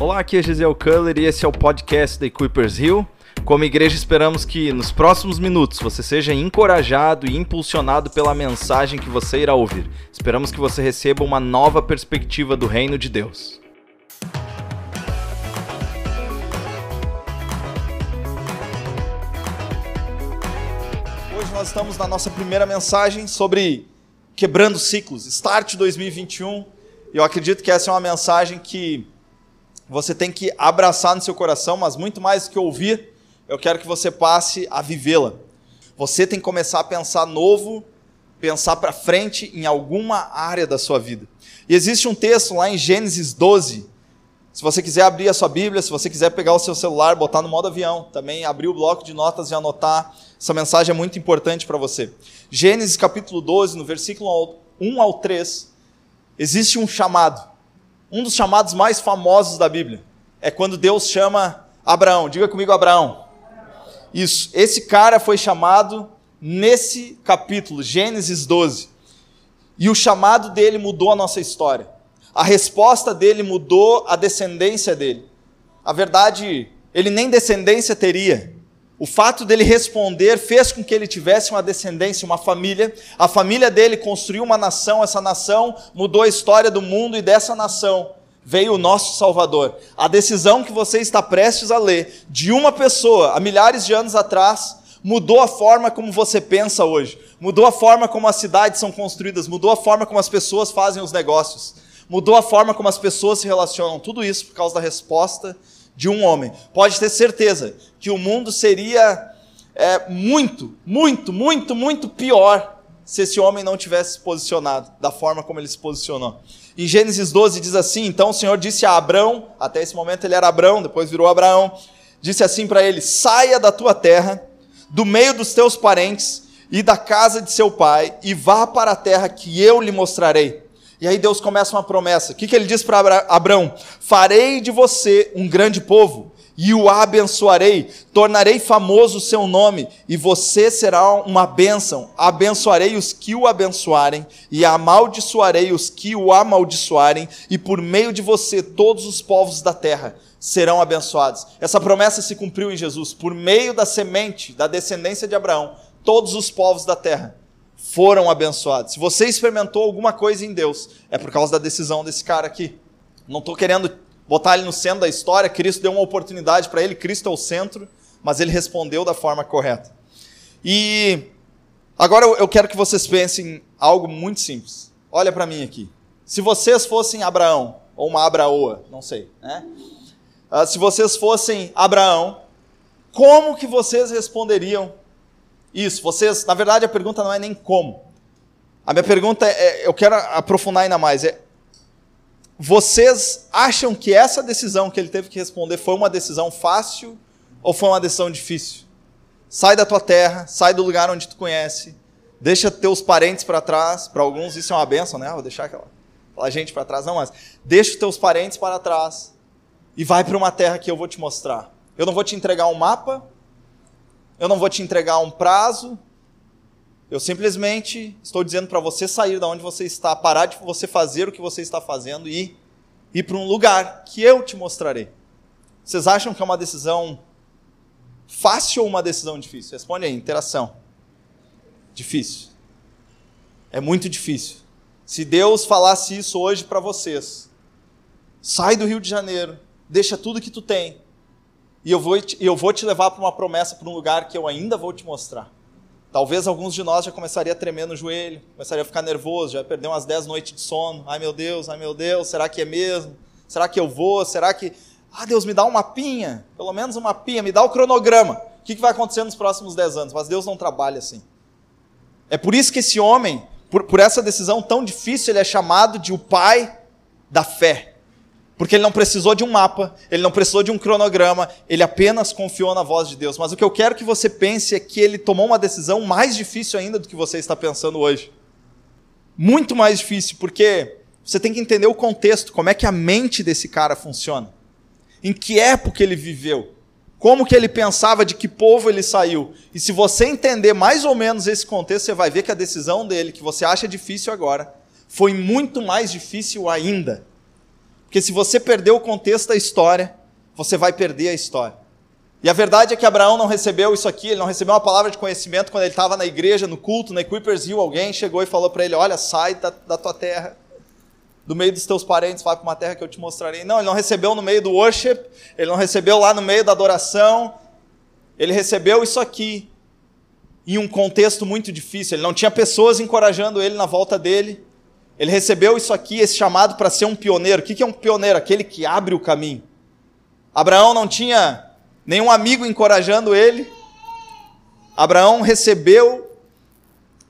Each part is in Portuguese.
Olá, aqui é Gisele Culler e esse é o podcast da Equippers Hill. Como igreja, esperamos que nos próximos minutos você seja encorajado e impulsionado pela mensagem que você irá ouvir. Esperamos que você receba uma nova perspectiva do reino de Deus. Hoje nós estamos na nossa primeira mensagem sobre quebrando ciclos, Start 2021. E eu acredito que essa é uma mensagem que você tem que abraçar no seu coração, mas muito mais do que ouvir, eu quero que você passe a vivê-la. Você tem que começar a pensar novo, pensar para frente em alguma área da sua vida. E existe um texto lá em Gênesis 12. Se você quiser abrir a sua Bíblia, se você quiser pegar o seu celular, botar no modo avião, também abrir o bloco de notas e anotar. Essa mensagem é muito importante para você. Gênesis capítulo 12, no versículo 1 ao 3, existe um chamado. Um dos chamados mais famosos da Bíblia é quando Deus chama Abraão. Diga comigo, Abraão. Isso. Esse cara foi chamado nesse capítulo, Gênesis 12. E o chamado dele mudou a nossa história. A resposta dele mudou a descendência dele. A verdade, ele nem descendência teria. O fato dele responder fez com que ele tivesse uma descendência, uma família. A família dele construiu uma nação, essa nação mudou a história do mundo e dessa nação veio o nosso Salvador. A decisão que você está prestes a ler de uma pessoa há milhares de anos atrás mudou a forma como você pensa hoje, mudou a forma como as cidades são construídas, mudou a forma como as pessoas fazem os negócios, mudou a forma como as pessoas se relacionam. Tudo isso por causa da resposta de um homem. Pode ter certeza que o mundo seria é, muito, muito, muito, muito pior se esse homem não tivesse se posicionado da forma como ele se posicionou. Em Gênesis 12 diz assim: Então o Senhor disse a Abrão, até esse momento ele era Abrão, depois virou Abraão, disse assim para ele: Saia da tua terra, do meio dos teus parentes e da casa de seu pai, e vá para a terra que eu lhe mostrarei. E aí Deus começa uma promessa. O que, que ele diz para Abraão? Farei de você um grande povo e o abençoarei, tornarei famoso o seu nome, e você será uma bênção. Abençoarei os que o abençoarem, e amaldiçoarei os que o amaldiçoarem, e por meio de você todos os povos da terra serão abençoados. Essa promessa se cumpriu em Jesus, por meio da semente, da descendência de Abraão, todos os povos da terra foram abençoados. Se você experimentou alguma coisa em Deus, é por causa da decisão desse cara aqui. Não estou querendo botar ele no centro da história, Cristo deu uma oportunidade para ele, Cristo é o centro, mas ele respondeu da forma correta. E agora eu quero que vocês pensem algo muito simples. Olha para mim aqui. Se vocês fossem Abraão, ou uma Abraoa, não sei, né? Uh, se vocês fossem Abraão, como que vocês responderiam isso? Vocês, na verdade, a pergunta não é nem como. A minha pergunta é, eu quero aprofundar ainda mais, é vocês acham que essa decisão que ele teve que responder foi uma decisão fácil ou foi uma decisão difícil? Sai da tua terra, sai do lugar onde tu conhece, deixa teus parentes para trás. Para alguns isso é uma benção, né? Vou deixar aquela, aquela gente para trás, não, mas deixa teus parentes para trás e vai para uma terra que eu vou te mostrar. Eu não vou te entregar um mapa, eu não vou te entregar um prazo, eu simplesmente estou dizendo para você sair da onde você está, parar de você fazer o que você está fazendo e ir para um lugar que eu te mostrarei. Vocês acham que é uma decisão fácil ou uma decisão difícil? Responde aí, interação. Difícil. É muito difícil. Se Deus falasse isso hoje para vocês, sai do Rio de Janeiro, deixa tudo que tu tem, e eu vou te, eu vou te levar para uma promessa, para um lugar que eu ainda vou te mostrar. Talvez alguns de nós já começaria a tremer no joelho, começaria a ficar nervoso, já ia perder umas 10 noites de sono. Ai meu Deus, ai meu Deus, será que é mesmo? Será que eu vou? Será que. Ah, Deus, me dá um mapinha, pelo menos um mapinha, me dá o cronograma. O que vai acontecer nos próximos 10 anos? Mas Deus não trabalha assim. É por isso que esse homem, por, por essa decisão tão difícil, ele é chamado de o pai da fé. Porque ele não precisou de um mapa, ele não precisou de um cronograma, ele apenas confiou na voz de Deus. Mas o que eu quero que você pense é que ele tomou uma decisão mais difícil ainda do que você está pensando hoje. Muito mais difícil, porque você tem que entender o contexto, como é que a mente desse cara funciona. Em que época ele viveu? Como que ele pensava, de que povo ele saiu? E se você entender mais ou menos esse contexto, você vai ver que a decisão dele, que você acha difícil agora, foi muito mais difícil ainda Porque se você perder o contexto da história, você vai perder a história. E a verdade é que Abraão não recebeu isso aqui, ele não recebeu uma palavra de conhecimento quando ele estava na igreja, no culto, na Equippers Hill, alguém chegou e falou para ele: Olha, sai da, da, tua terra, do meio dos teus parentes, vai para uma terra que eu te mostrarei. Não, ele não recebeu no meio do worship, ele não recebeu lá no meio da adoração, ele recebeu isso aqui em um contexto muito difícil, ele não tinha pessoas encorajando ele na volta dele, ele recebeu isso aqui, esse chamado para ser um pioneiro. O que é um pioneiro? Aquele que abre o caminho. Abraão não tinha nenhum amigo encorajando ele. Abraão recebeu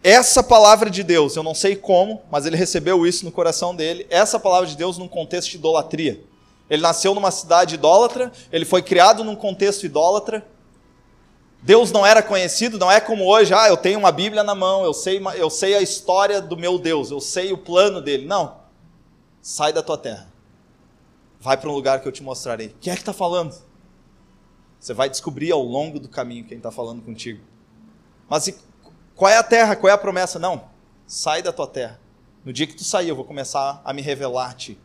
essa palavra de Deus, eu não sei como, mas ele recebeu isso no coração dele, essa palavra de Deus num contexto de idolatria. Ele nasceu numa cidade idólatra, ele foi criado num contexto idólatra. Deus não era conhecido, não é como hoje, ah, eu tenho uma Bíblia na mão, eu sei, eu sei a história do meu Deus, eu sei o plano dele. Não. Sai da tua terra. Vai para um lugar que eu te mostrarei. Quem é que está falando? Você vai descobrir ao longo do caminho quem está falando contigo. Mas e, qual é a terra? Qual é a promessa? Não. Sai da tua terra. No dia que tu sair, eu vou começar a me revelar a ti.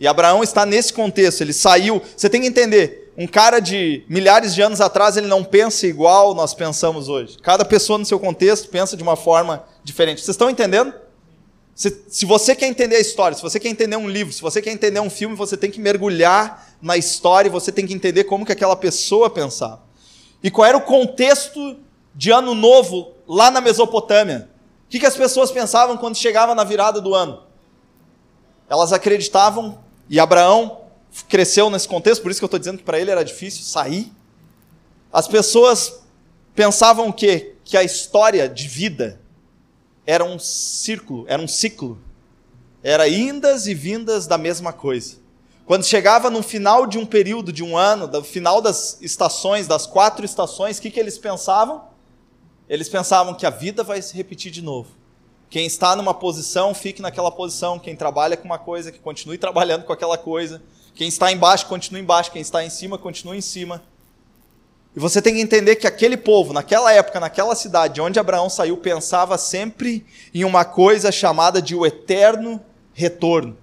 E Abraão está nesse contexto. Ele saiu. Você tem que entender. Um cara de milhares de anos atrás, ele não pensa igual nós pensamos hoje. Cada pessoa no seu contexto pensa de uma forma diferente. Vocês estão entendendo? Se, se, você quer entender a história, se você quer entender um livro, se você quer entender um filme, você tem que mergulhar na história e você tem que entender como que aquela pessoa pensava. E qual era o contexto de ano novo lá na Mesopotâmia? O que, que as pessoas pensavam quando chegava na virada do ano? Elas acreditavam, e Abraão cresceu nesse contexto, por isso que eu estou dizendo que para ele era difícil sair. As pessoas pensavam o quê? Que a história de vida era um círculo, era um ciclo. Era indas e vindas da mesma coisa. Quando chegava no final de um período, de um ano, no final das estações, das quatro estações, o que, que eles pensavam? Eles pensavam que a vida vai se repetir de novo. Quem está numa posição, fique naquela posição. Quem trabalha com uma coisa, que continue trabalhando com aquela coisa. Quem está embaixo, continue embaixo. Quem está em cima, continue em cima. E você tem que entender que aquele povo, naquela época, naquela cidade onde Abraão saiu, pensava sempre em uma coisa chamada de o eterno retorno.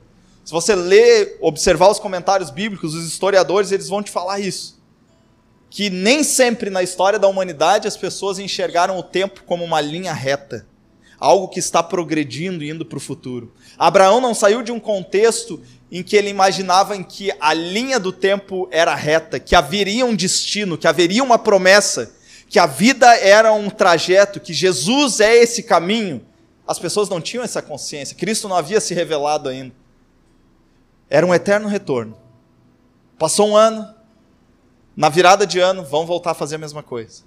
Se você ler, observar os comentários bíblicos, os historiadores, eles vão te falar isso. Que nem sempre na história da humanidade as pessoas enxergaram o tempo como uma linha reta algo que está progredindo e indo para o futuro. Abraão não saiu de um contexto em que ele imaginava em que a linha do tempo era reta, que haveria um destino, que haveria uma promessa, que a vida era um trajeto, que Jesus é esse caminho. As pessoas não tinham essa consciência, Cristo não havia se revelado ainda. Era um eterno retorno. Passou um ano, na virada de ano, vão voltar a fazer a mesma coisa.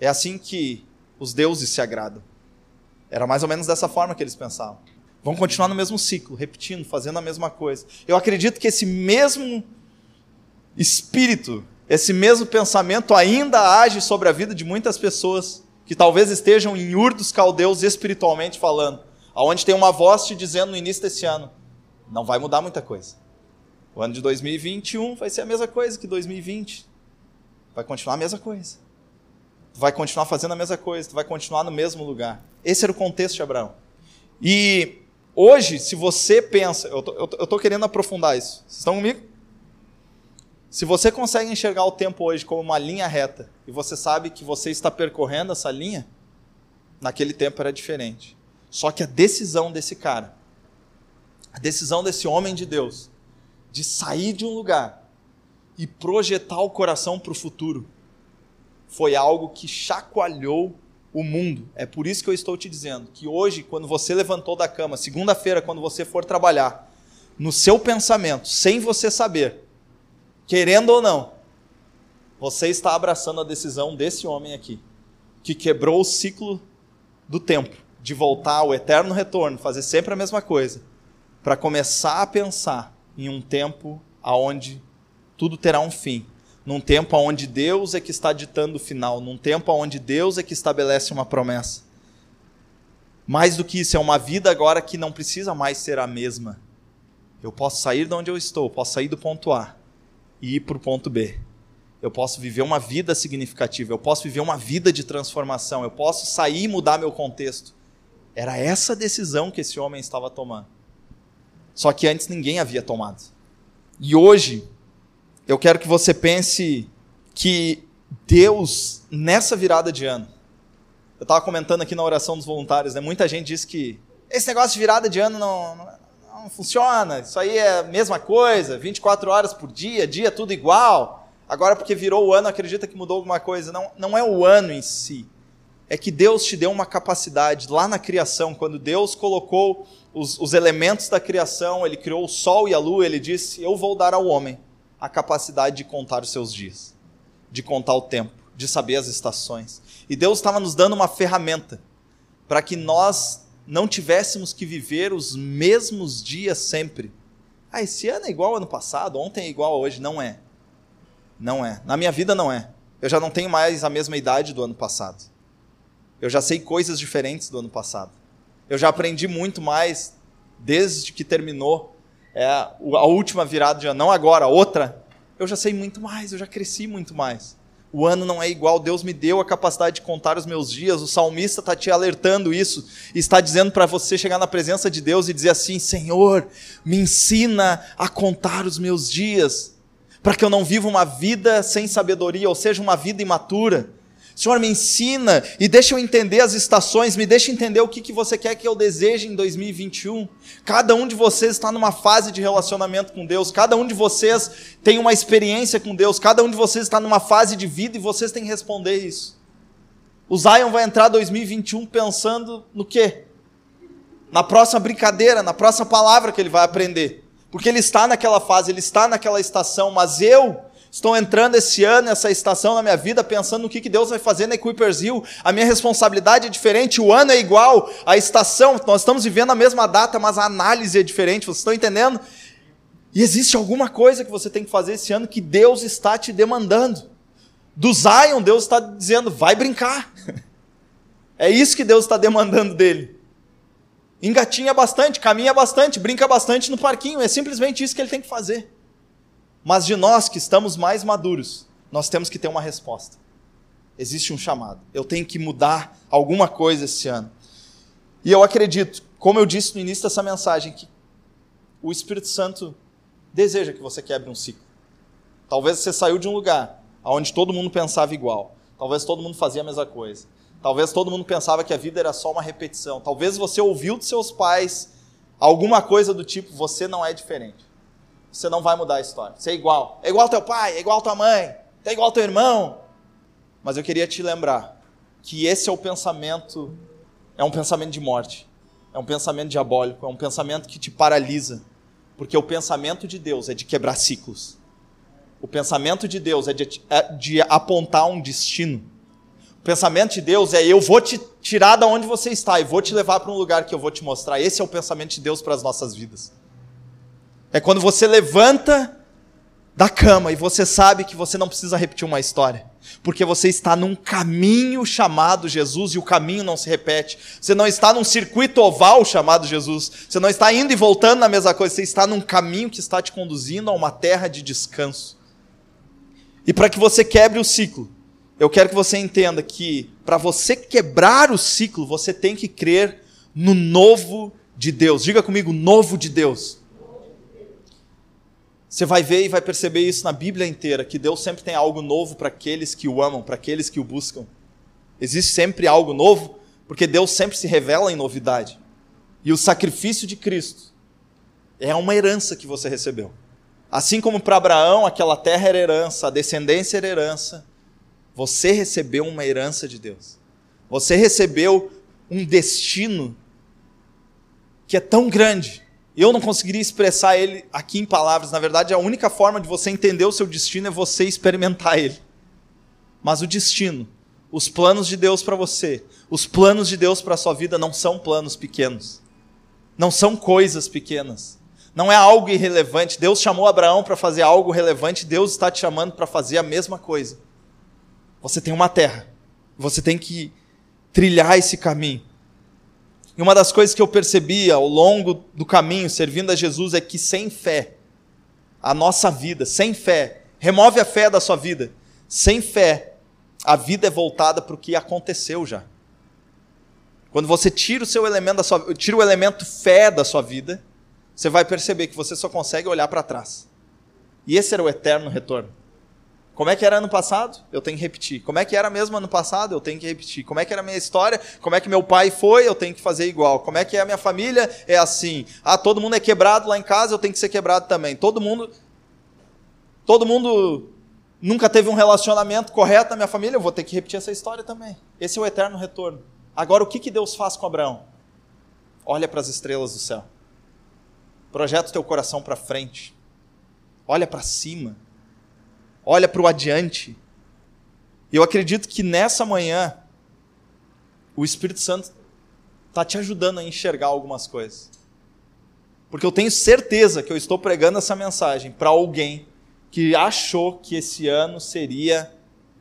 É assim que os deuses se agradam. Era mais ou menos dessa forma que eles pensavam. Vão continuar no mesmo ciclo, repetindo, fazendo a mesma coisa. Eu acredito que esse mesmo espírito, esse mesmo pensamento ainda age sobre a vida de muitas pessoas que talvez estejam em Ur dos Caldeus espiritualmente falando, aonde tem uma voz te dizendo no início desse ano, não vai mudar muita coisa. O ano de 2021 vai ser a mesma coisa que 2020. Vai continuar a mesma coisa. Tu vai continuar fazendo a mesma coisa, tu vai continuar no mesmo lugar. Esse era o contexto de Abraão. E hoje, se você pensa, eu tô querendo aprofundar isso. Vocês estão comigo? Se você consegue enxergar o tempo hoje como uma linha reta e você sabe que você está percorrendo essa linha, naquele tempo era diferente. Só que a decisão desse cara, a decisão desse homem de Deus, de sair de um lugar e projetar o coração para o futuro, foi algo que chacoalhou o mundo. É por isso que eu estou te dizendo que hoje, quando você levantou da cama, segunda-feira, quando você for trabalhar, no seu pensamento, sem você saber, querendo ou não, você está abraçando a decisão desse homem aqui, que quebrou o ciclo do tempo, de voltar ao eterno retorno, fazer sempre a mesma coisa, para começar a pensar em um tempo aonde tudo terá um fim num tempo onde Deus é que está ditando o final, num tempo onde Deus é que estabelece uma promessa. Mais do que isso, é uma vida agora que não precisa mais ser a mesma. Eu posso sair de onde eu estou, posso sair do ponto A e ir para o ponto B. Eu posso viver uma vida significativa, eu posso viver uma vida de transformação, eu posso sair e mudar meu contexto. Era essa decisão que esse homem estava tomando. Só que antes ninguém havia tomado. E hoje, eu quero que você pense que Deus, nessa virada de ano, eu estava comentando aqui na oração dos voluntários, né? muita gente diz que esse negócio de virada de ano não, não, não funciona, isso aí é a mesma coisa, 24 horas por dia, dia tudo igual. Agora, porque virou o ano, acredita que mudou alguma coisa. Não, não é o ano em si. É que Deus te deu uma capacidade lá na criação, quando Deus colocou os, os elementos da criação, Ele criou o sol e a lua, Ele disse: Eu vou dar ao homem a capacidade de contar os seus dias, de contar o tempo, de saber as estações. E Deus estava nos dando uma ferramenta para que nós não tivéssemos que viver os mesmos dias sempre. Ah, esse ano é igual ao ano passado, ontem é igual a hoje. Não é. Não é. Na minha vida não é. Eu já não tenho mais a mesma idade do ano passado. Eu já sei coisas diferentes do ano passado. Eu já aprendi muito mais desde que terminou é, a última virada de ano, não agora, outra. Eu já sei muito mais, eu já cresci muito mais. O ano não é igual, Deus me deu a capacidade de contar os meus dias. O salmista está te alertando isso, está dizendo para você chegar na presença de Deus e dizer assim: Senhor, me ensina a contar os meus dias, para que eu não viva uma vida sem sabedoria, ou seja, uma vida imatura. Senhor, me ensina e deixa eu entender as estações, me deixa entender o que, que você quer que eu deseje em 2021. Cada um de vocês está numa fase de relacionamento com Deus, cada um de vocês tem uma experiência com Deus, cada um de vocês está numa fase de vida e vocês têm que responder isso. O Zion vai entrar 2021 pensando no quê? Na próxima brincadeira, na próxima palavra que ele vai aprender. Porque ele está naquela fase, ele está naquela estação, mas eu Estou entrando esse ano, essa estação na minha vida, pensando no que Deus vai fazer na Equipers Hill. A minha responsabilidade é diferente, o ano é igual, a estação, nós estamos vivendo a mesma data, mas a análise é diferente, vocês estão entendendo? E existe alguma coisa que você tem que fazer esse ano que Deus está te demandando. Do Zion, Deus está dizendo, vai brincar. É isso que Deus está demandando dele. Engatinha bastante, caminha bastante, brinca bastante no parquinho. É simplesmente isso que ele tem que fazer. Mas de nós que estamos mais maduros, nós temos que ter uma resposta. Existe um chamado. Eu tenho que mudar alguma coisa esse ano. E eu acredito, como eu disse no início dessa mensagem, que o Espírito Santo deseja que você quebre um ciclo. Talvez você saiu de um lugar onde todo mundo pensava igual. Talvez todo mundo fazia a mesma coisa. Talvez todo mundo pensava que a vida era só uma repetição. Talvez você ouviu dos seus pais alguma coisa do tipo: você não é diferente você não vai mudar a história. Você é igual. É igual teu pai, é igual tua mãe, é igual teu irmão. Mas eu queria te lembrar que esse é o pensamento, é um pensamento de morte. É um pensamento diabólico, é um pensamento que te paralisa. Porque o pensamento de Deus é de quebrar ciclos. O pensamento de Deus é de, é de apontar um destino. O pensamento de Deus é: eu vou te tirar da onde você está e vou te levar para um lugar que eu vou te mostrar. Esse é o pensamento de Deus para as nossas vidas. É quando você levanta da cama e você sabe que você não precisa repetir uma história, porque você está num caminho chamado Jesus e o caminho não se repete. Você não está num circuito oval chamado Jesus. Você não está indo e voltando na mesma coisa, você está num caminho que está te conduzindo a uma terra de descanso. E para que você quebre o ciclo, eu quero que você entenda que para você quebrar o ciclo, você tem que crer no novo de Deus. Diga comigo, novo de Deus. Você vai ver e vai perceber isso na Bíblia inteira, que Deus sempre tem algo novo para aqueles que o amam, para aqueles que o buscam. Existe sempre algo novo, porque Deus sempre se revela em novidade. E o sacrifício de Cristo é uma herança que você recebeu. Assim como para Abraão aquela terra era herança, a descendência era herança, você recebeu uma herança de Deus. Você recebeu um destino que é tão grande eu não conseguiria expressar ele aqui em palavras. Na verdade, a única forma de você entender o seu destino é você experimentar ele. Mas o destino, os planos de Deus para você, os planos de Deus para a sua vida não são planos pequenos. Não são coisas pequenas. Não é algo irrelevante. Deus chamou Abraão para fazer algo relevante, Deus está te chamando para fazer a mesma coisa. Você tem uma terra. Você tem que trilhar esse caminho. E uma das coisas que eu percebi ao longo do caminho servindo a Jesus é que sem fé, a nossa vida, sem fé, remove a fé da sua vida. Sem fé, a vida é voltada para o que aconteceu já. Quando você tira o seu elemento da sua, tira o elemento fé da sua vida, você vai perceber que você só consegue olhar para trás. E esse era o eterno retorno. Como é que era ano passado? Eu tenho que repetir. Como é que era mesmo ano passado? Eu tenho que repetir. Como é que era a minha história? Como é que meu pai foi? Eu tenho que fazer igual. Como é que é a minha família? É assim. Ah, todo mundo é quebrado lá em casa, eu tenho que ser quebrado também. Todo mundo Todo mundo nunca teve um relacionamento correto na minha família, eu vou ter que repetir essa história também. Esse é o eterno retorno. Agora, o que, que Deus faz com Abraão? Olha para as estrelas do céu. Projeta o teu coração para frente. Olha para cima. Olha para o adiante. Eu acredito que nessa manhã, o Espírito Santo está te ajudando a enxergar algumas coisas. Porque eu tenho certeza que eu estou pregando essa mensagem para alguém que achou que esse ano seria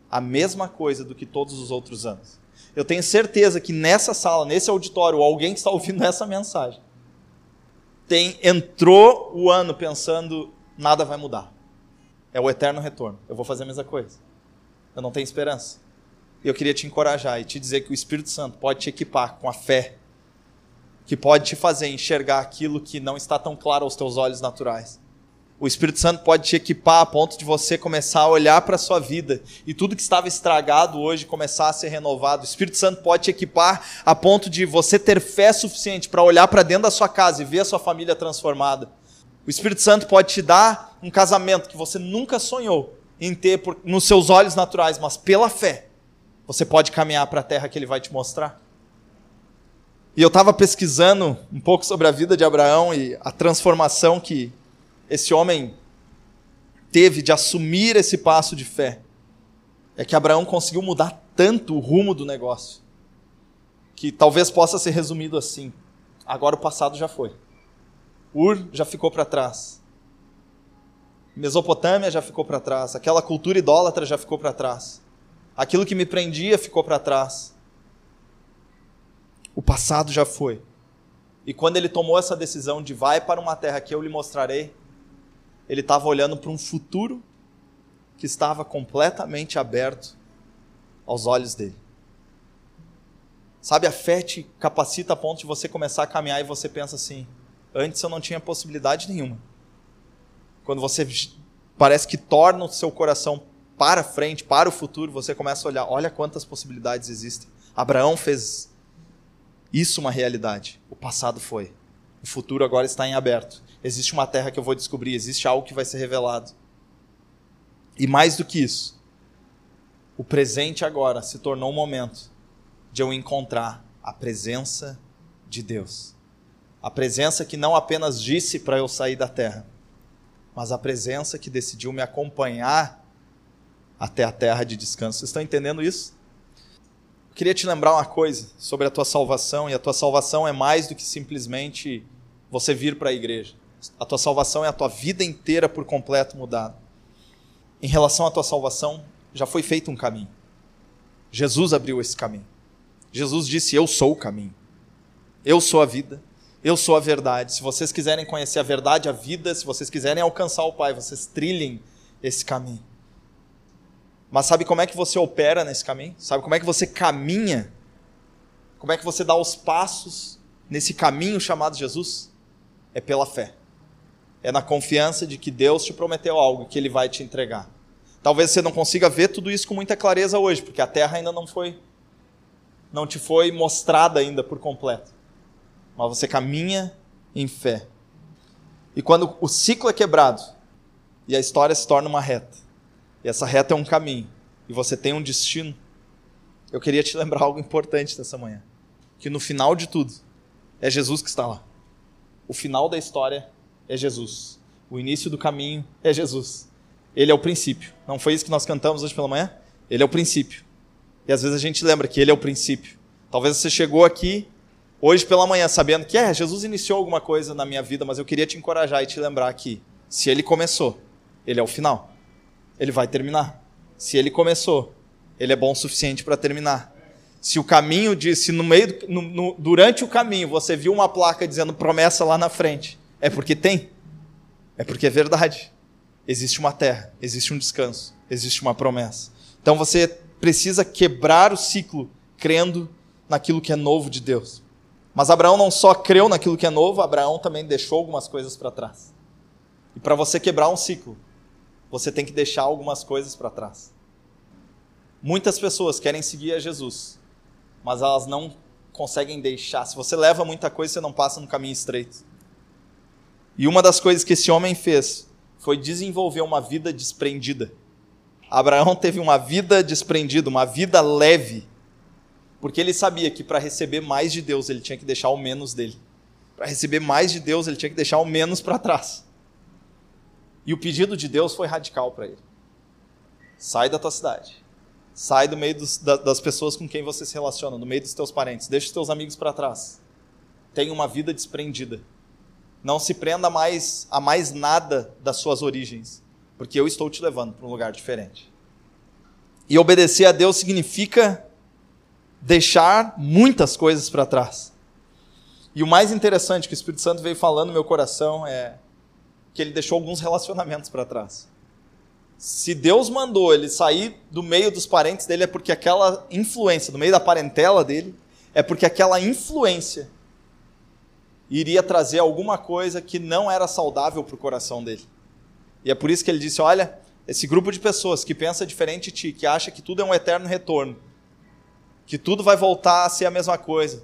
a mesma coisa do que todos os outros anos. Eu tenho certeza que nessa sala, nesse auditório, alguém que está ouvindo essa mensagem, tem entrou o ano pensando nada vai mudar. É o eterno retorno. Eu vou fazer a mesma coisa. Eu não tenho esperança. E eu queria te encorajar e te dizer que o Espírito Santo pode te equipar com a fé que pode te fazer enxergar aquilo que não está tão claro aos teus olhos naturais o Espírito Santo pode te equipar a ponto de você começar a olhar para a sua vida e tudo que estava estragado hoje começar a ser renovado. O Espírito Santo pode te equipar a ponto de você ter fé suficiente para olhar para dentro da sua casa e ver a sua família transformada. O Espírito Santo pode te dar um casamento que você nunca sonhou em ter por, nos seus olhos naturais, mas pela fé você pode caminhar para a terra que ele vai te mostrar. E eu estava pesquisando um pouco sobre a vida de Abraão e a transformação que esse homem teve de assumir esse passo de fé é que Abraão conseguiu mudar tanto o rumo do negócio que talvez possa ser resumido assim: agora o passado já foi. Ur já ficou para trás. Mesopotâmia já ficou para trás. Aquela cultura idólatra já ficou para trás. Aquilo que me prendia ficou para trás. O passado já foi. E quando ele tomou essa decisão de vai para uma terra que eu lhe mostrarei, ele estava olhando para um futuro que estava completamente aberto aos olhos dele. Sabe, a fé te capacita a ponto de você começar a caminhar e você pensa assim: antes eu não tinha possibilidade nenhuma. Quando você parece que torna o seu coração para frente, para o futuro, você começa a olhar: olha quantas possibilidades existem. Abraão fez isso uma realidade. O passado foi. O futuro agora está em aberto. Existe uma terra que eu vou descobrir, existe algo que vai ser revelado. E mais do que isso, o presente agora se tornou um momento de eu encontrar a presença de Deus. A presença que não apenas disse para eu sair da terra, mas a presença que decidiu me acompanhar até a terra de descanso. Vocês estão entendendo isso? Eu queria te lembrar uma coisa sobre a tua salvação, e a tua salvação é mais do que simplesmente você vir para a igreja. A tua salvação é a tua vida inteira por completo mudada. Em relação à tua salvação, já foi feito um caminho. Jesus abriu esse caminho. Jesus disse: Eu sou o caminho. Eu sou a vida. Eu sou a verdade. Se vocês quiserem conhecer a verdade, a vida, se vocês quiserem alcançar o Pai, vocês trilhem esse caminho. Mas sabe como é que você opera nesse caminho? Sabe como é que você caminha? Como é que você dá os passos nesse caminho chamado Jesus? É pela fé é na confiança de que Deus te prometeu algo que Ele vai te entregar. Talvez você não consiga ver tudo isso com muita clareza hoje, porque a terra ainda não foi, não te foi mostrada ainda por completo. Mas você caminha em fé. E quando o ciclo é quebrado e a história se torna uma reta, e essa reta é um caminho, e você tem um destino, eu queria te lembrar algo importante dessa manhã, que no final de tudo é Jesus que está lá. O final da história é Jesus. O início do caminho é Jesus. Ele é o princípio. Não foi isso que nós cantamos hoje pela manhã? Ele é o princípio. E às vezes a gente lembra que ele é o princípio. Talvez você chegou aqui hoje pela manhã sabendo que é, Jesus iniciou alguma coisa na minha vida, mas eu queria te encorajar e te lembrar que se ele começou, ele é o final. Ele vai terminar. Se ele começou, ele é bom o suficiente para terminar. Se o caminho de, se no meio, no, no, durante o caminho você viu uma placa dizendo promessa lá na frente, é porque tem. É porque é verdade. Existe uma terra, existe um descanso, existe uma promessa. Então você precisa quebrar o ciclo crendo naquilo que é novo de Deus. Mas Abraão não só creu naquilo que é novo, Abraão também deixou algumas coisas para trás. E para você quebrar um ciclo, você tem que deixar algumas coisas para trás. Muitas pessoas querem seguir a Jesus, mas elas não conseguem deixar. Se você leva muita coisa, você não passa no caminho estreito. E uma das coisas que esse homem fez foi desenvolver uma vida desprendida. Abraão teve uma vida desprendida, uma vida leve, porque ele sabia que para receber mais de Deus ele tinha que deixar o menos dele. Para receber mais de Deus ele tinha que deixar o menos para trás. E o pedido de Deus foi radical para ele: sai da tua cidade, sai do meio dos, das pessoas com quem você se relaciona, no meio dos teus parentes, deixa os teus amigos para trás. Tenha uma vida desprendida. Não se prenda mais a mais nada das suas origens, porque eu estou te levando para um lugar diferente. E obedecer a Deus significa deixar muitas coisas para trás. E o mais interessante que o Espírito Santo veio falando no meu coração é que ele deixou alguns relacionamentos para trás. Se Deus mandou ele sair do meio dos parentes dele, é porque aquela influência, do meio da parentela dele, é porque aquela influência iria trazer alguma coisa que não era saudável para o coração dele. E é por isso que ele disse: Olha, esse grupo de pessoas que pensa diferente de ti, que acha que tudo é um eterno retorno, que tudo vai voltar a ser a mesma coisa,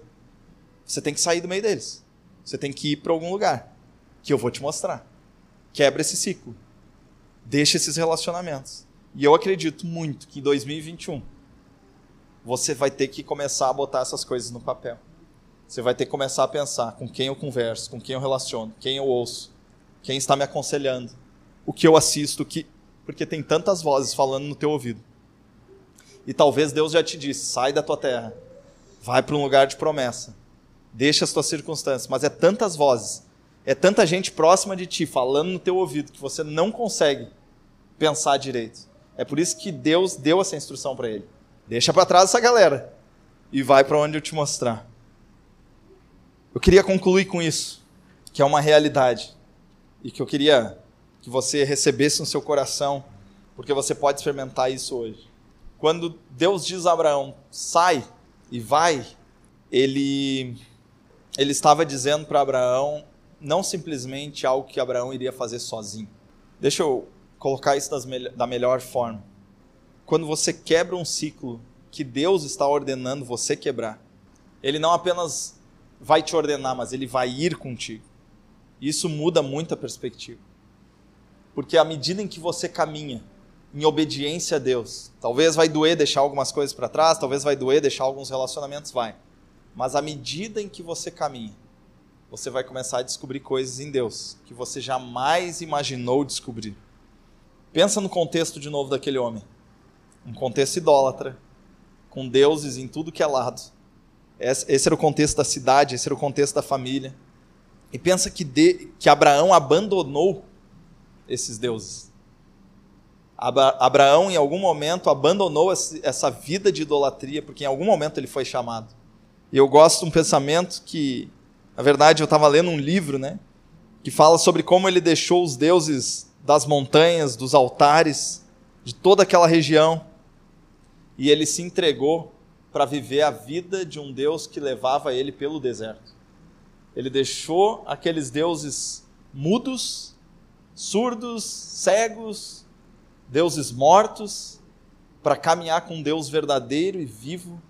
você tem que sair do meio deles. Você tem que ir para algum lugar que eu vou te mostrar. Quebra esse ciclo. Deixa esses relacionamentos. E eu acredito muito que em 2021 você vai ter que começar a botar essas coisas no papel. Você vai ter que começar a pensar com quem eu converso, com quem eu relaciono, quem eu ouço, quem está me aconselhando, o que eu assisto, que porque tem tantas vozes falando no teu ouvido. E talvez Deus já te disse: sai da tua terra, vai para um lugar de promessa, deixa as tuas circunstâncias. Mas é tantas vozes, é tanta gente próxima de ti falando no teu ouvido que você não consegue pensar direito. É por isso que Deus deu essa instrução para ele. Deixa para trás essa galera e vai para onde eu te mostrar. Eu queria concluir com isso, que é uma realidade, e que eu queria que você recebesse no seu coração, porque você pode experimentar isso hoje. Quando Deus diz a Abraão, sai e vai, ele, ele estava dizendo para Abraão não simplesmente algo que Abraão iria fazer sozinho. Deixa eu colocar isso das, da melhor forma. Quando você quebra um ciclo que Deus está ordenando você quebrar, ele não apenas vai te ordenar, mas ele vai ir contigo. Isso muda muito a perspectiva. Porque à medida em que você caminha em obediência a Deus, talvez vai doer deixar algumas coisas para trás, talvez vai doer deixar alguns relacionamentos, vai. Mas à medida em que você caminha, você vai começar a descobrir coisas em Deus que você jamais imaginou descobrir. Pensa no contexto de novo daquele homem. Um contexto idólatra, com deuses em tudo que é lado esse era o contexto da cidade, esse era o contexto da família. E pensa que, de, que Abraão abandonou esses deuses. Abraão, em algum momento, abandonou essa vida de idolatria, porque em algum momento ele foi chamado. E eu gosto de um pensamento que, na verdade, eu estava lendo um livro, né? Que fala sobre como ele deixou os deuses das montanhas, dos altares, de toda aquela região, e ele se entregou para viver a vida de um Deus que levava ele pelo deserto. Ele deixou aqueles deuses mudos, surdos, cegos, deuses mortos, para caminhar com Deus verdadeiro e vivo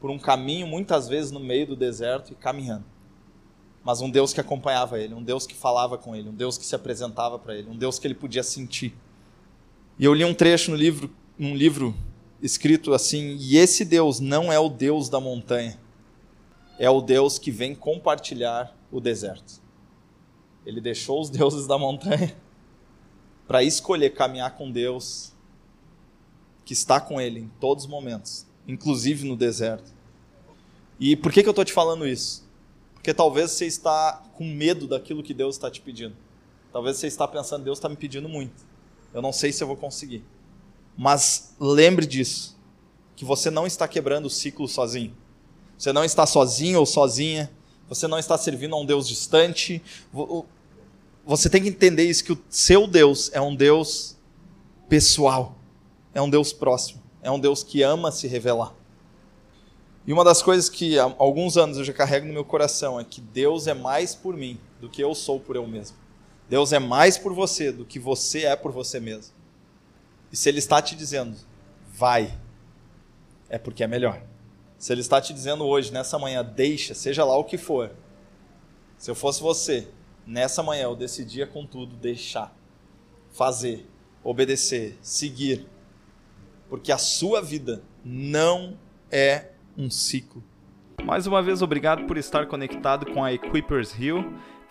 por um caminho, muitas vezes no meio do deserto e caminhando. Mas um Deus que acompanhava ele, um Deus que falava com ele, um Deus que se apresentava para ele, um Deus que ele podia sentir. E eu li um trecho no livro, num livro escrito assim: E esse Deus não é o Deus da montanha, é o Deus que vem compartilhar o deserto. Ele deixou os deuses da montanha para escolher caminhar com Deus, que está com ele em todos os momentos, inclusive no deserto. E por que, que eu estou te falando isso? Porque talvez você está com medo daquilo que Deus está te pedindo. Talvez você está pensando, Deus está me pedindo muito. Eu não sei se eu vou conseguir. Mas lembre disso, que você não está quebrando o ciclo sozinho. Você não está sozinho ou sozinha. Você não está servindo a um Deus distante. Você tem que entender isso que o seu Deus é um Deus pessoal. É um Deus próximo. É um Deus que ama se revelar. E uma das coisas que há alguns anos eu já carrego no meu coração é que Deus é mais por mim do que eu sou por eu mesmo. Deus é mais por você do que você é por você mesmo. E se Ele está te dizendo, vai, é porque é melhor. Se Ele está te dizendo hoje, nessa manhã, deixa, seja lá o que for. Se eu fosse você, nessa manhã eu decidia com tudo deixar, fazer, obedecer, seguir, porque a sua vida não é um ciclo. Mais uma vez, obrigado por estar conectado com a Equippers Hill.